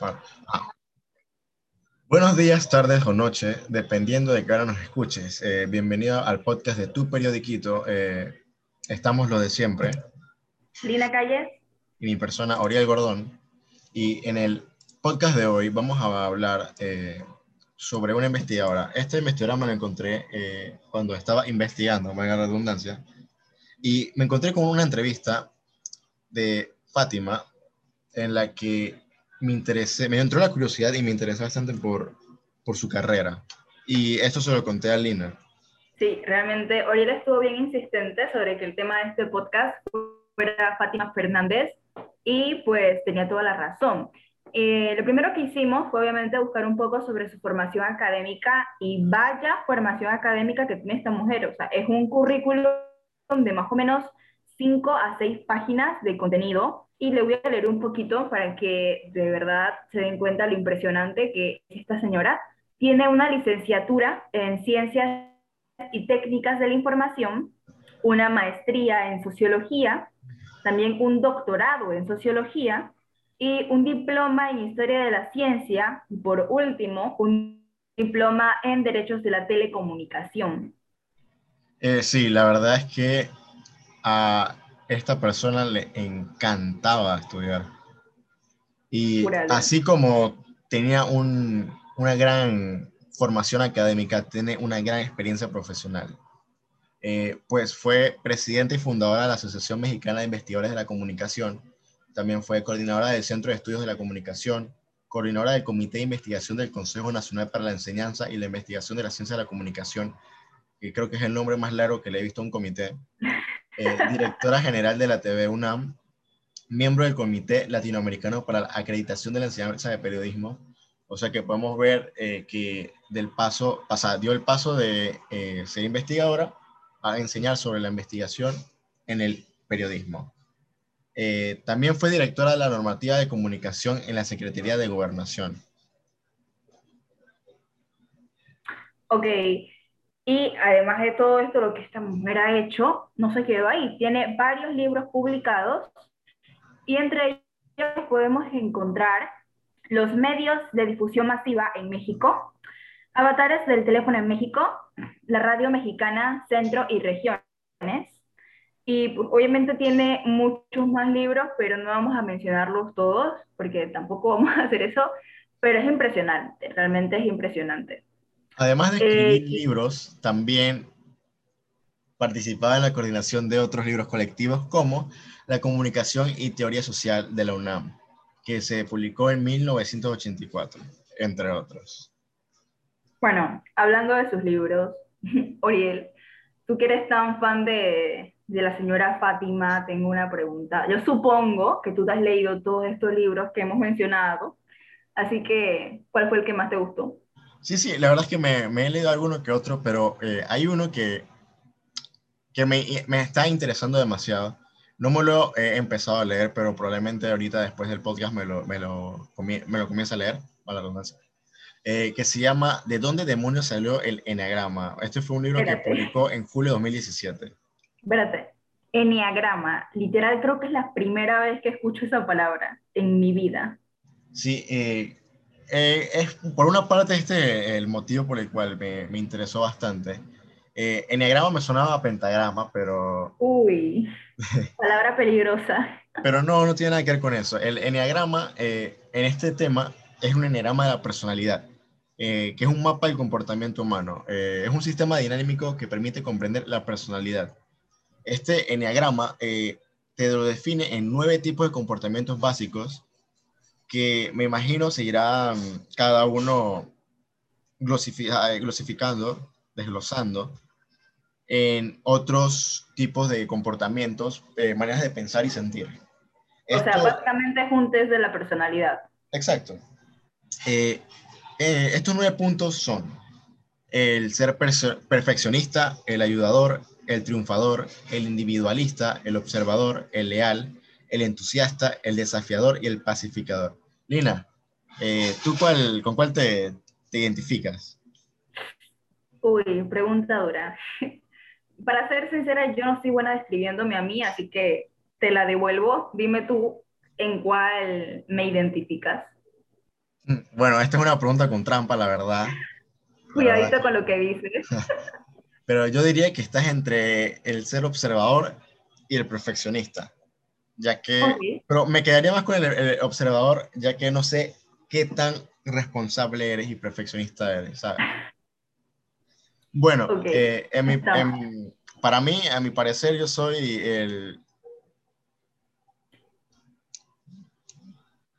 Ah. Buenos días, tardes o noche, dependiendo de qué hora nos escuches. Eh, bienvenido al podcast de Tu Periodiquito. Eh, estamos lo de siempre. Lina Calles. Y mi persona, Oriel Gordón. Y en el podcast de hoy vamos a hablar eh, sobre una investigadora. Esta investigadora me la encontré cuando estaba investigando, me la redundancia. Y me encontré con una entrevista de Fátima en la que me interesé, me entró la curiosidad y me interesé bastante por, por su carrera. Y esto se lo conté a Lina. Sí, realmente él estuvo bien insistente sobre que el tema de este podcast fuera Fátima Fernández y pues tenía toda la razón. Eh, lo primero que hicimos fue obviamente buscar un poco sobre su formación académica y vaya formación académica que tiene esta mujer. O sea, es un currículum de más o menos 5 a 6 páginas de contenido y le voy a leer un poquito para que de verdad se den cuenta lo impresionante que esta señora tiene una licenciatura en ciencias y técnicas de la información, una maestría en sociología, también un doctorado en sociología y un diploma en historia de la ciencia y por último un diploma en derechos de la telecomunicación. Eh, sí, la verdad es que a esta persona le encantaba estudiar. Y así como tenía una gran formación académica, tiene una gran experiencia profesional. Eh, pues fue presidenta y fundadora de la Asociación Mexicana de Investigadores de la Comunicación. También fue coordinadora del Centro de Estudios de la Comunicación, coordinadora del Comité de Investigación del Consejo Nacional para la Enseñanza y la Investigación de la Ciencia de la Comunicación, que creo que es el nombre más largo que le he visto a un comité. Eh, directora general de la TV UNAM, miembro del Comité Latinoamericano para la Acreditación de la Enseñanza de Periodismo. O sea que podemos ver eh, que del paso, pasa, dio el paso de eh, ser investigadora a enseñar sobre la investigación en el periodismo. también fue directora de la normativa de comunicación en la Secretaría de Gobernación. Ok, y además de todo esto, lo que esta mujer ha hecho, no se quedó ahí. Tiene varios libros publicados y entre ellos podemos encontrar Los medios de difusión masiva en México, Avatares del teléfono en México, la radio mexicana, centro y regiones. Y obviamente tiene muchos más libros, pero no vamos a mencionarlos todos, porque tampoco vamos a hacer eso, pero es impresionante, realmente es impresionante. Además de escribir eh, libros, también participaba en la coordinación de otros libros colectivos como La comunicación y teoría social de la UNAM, que se publicó en 1984, entre otros. Bueno, hablando de sus libros, Oriel, tú que eres tan fan de, de la señora Fátima, tengo una pregunta. Yo supongo que tú te has leído todos estos libros que hemos mencionado, así que, ¿cuál fue el que más te gustó? Sí, sí, la verdad es que me, he leído alguno que otro, pero eh, hay uno que, que me, está interesando demasiado. No me lo he empezado a leer, pero probablemente ahorita después del podcast me lo, me lo, me lo comience a leer, a la redundancia. Eh, que se llama ¿De dónde demonios salió el Enneagrama? Este fue un libro que publicó en julio de 2017. Espérate, Enneagrama, literal creo que es la primera vez que escucho esa palabra en mi vida. Sí, eh, eh, es por una parte este el motivo por el cual me, me interesó bastante. Eh, enneagrama me sonaba a pentagrama, pero... Uy, palabra peligrosa. pero no, no tiene nada que ver con eso. El enneagrama eh, en este tema es un enneagrama de la personalidad, eh, que es un mapa del comportamiento humano. es un sistema dinámico que permite comprender la personalidad. Este enneagrama te lo define en nueve tipos de comportamientos básicos que me imagino seguirá cada uno eh, glosificando, desglosando en otros tipos de comportamientos, eh, maneras de pensar y sentir. O sea, básicamente es un test de la personalidad. Exacto. Eh, estos nueve puntos son el ser perfeccionista, el ayudador, el triunfador, el individualista, el observador, el leal, el entusiasta, el desafiador y el pacificador. Lina, eh, ¿tú cuál, con cuál te, identificas? Uy, pregunta dura. Para ser sincera, yo no soy buena describiéndome a mí, así que te la devuelvo. Dime tú en cuál me identificas. Mm, bueno, esta es una pregunta con trampa, la verdad. Cuidadito con lo que dices. Pero yo diría que estás entre el ser observador y el perfeccionista, ya que, pero me quedaría más con el, observador, ya que no sé qué tan responsable eres y perfeccionista eres, ¿sabes? Bueno, eh, para mí, a mi parecer, yo soy el...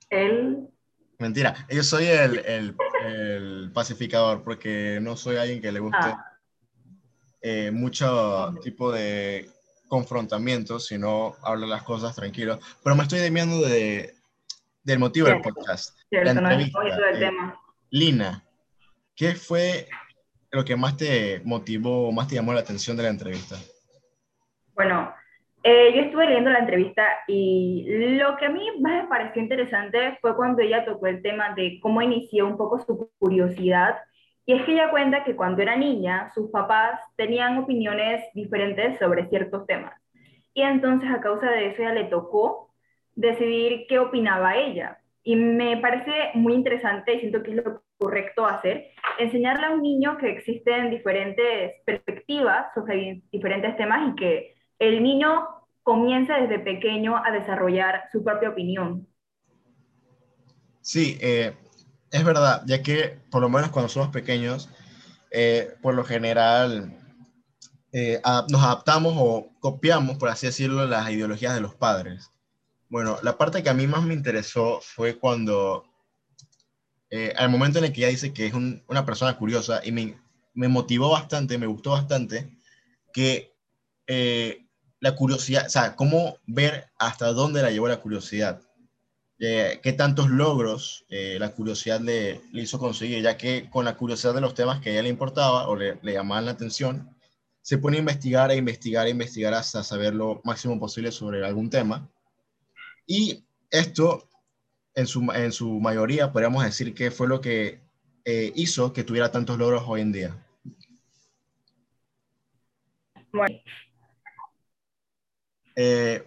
El... Mentira, yo soy el, el, el pacificador porque no soy alguien que le guste ah. eh, mucho tipo de confrontamiento, sino hablo las cosas tranquilo. Pero me estoy demiando de, del motivo del podcast. la entrevista. Eh, Lina, ¿qué fue lo que más te motivó, más te llamó la atención de la entrevista? Bueno, eh, yo estuve leyendo la entrevista y lo que a mí más me pareció interesante fue cuando ella tocó el tema de cómo inició un poco su curiosidad. Y es que ella cuenta que cuando era niña, sus papás tenían opiniones diferentes sobre ciertos temas. Y entonces a causa de eso ella le tocó decidir qué opinaba ella. Y me parece muy interesante y siento que es lo correcto hacer, enseñarle a un niño que existen diferentes perspectivas sobre diferentes temas y que el niño comienza desde pequeño a desarrollar su propia opinión. Sí, eh, es verdad, ya que por lo menos cuando somos pequeños, eh, por lo general eh, nos adaptamos o copiamos, por así decirlo, las ideologías de los padres. Bueno, la parte que a mí más me interesó fue cuando, al momento en el que ella dice que es una persona curiosa y me, me, motivó bastante, me gustó bastante, que la curiosidad, o sea, cómo ver hasta dónde la llevó la curiosidad. Eh, qué tantos logros eh, la curiosidad le, hizo conseguir, ya que con la curiosidad de los temas que a ella le importaba o le, llamaban la atención, se pone a investigar, a investigar, a investigar hasta saber lo máximo posible sobre algún tema. Y esto, en su, en su mayoría, podríamos decir que fue lo que eh, hizo que tuviera tantos logros hoy en día. Bueno, eh,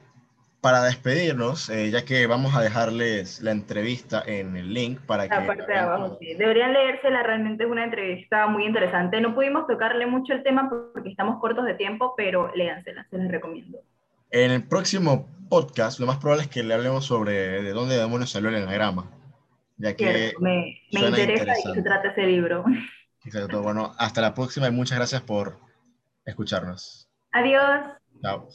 para despedirnos, eh, ya que vamos a dejarles la entrevista en el link para que... La parte de abajo, sí. Deberían leérsela, realmente es una entrevista muy interesante. No pudimos tocarle mucho el tema porque estamos cortos de tiempo, pero léansela, se les recomiendo. En el próximo podcast, lo más probable es que le hablemos sobre de dónde demonios salió el enagrama, ya que... me, me interesa y se trata ese libro. Exacto, bueno, hasta la próxima y muchas gracias por escucharnos. Adiós. Chao.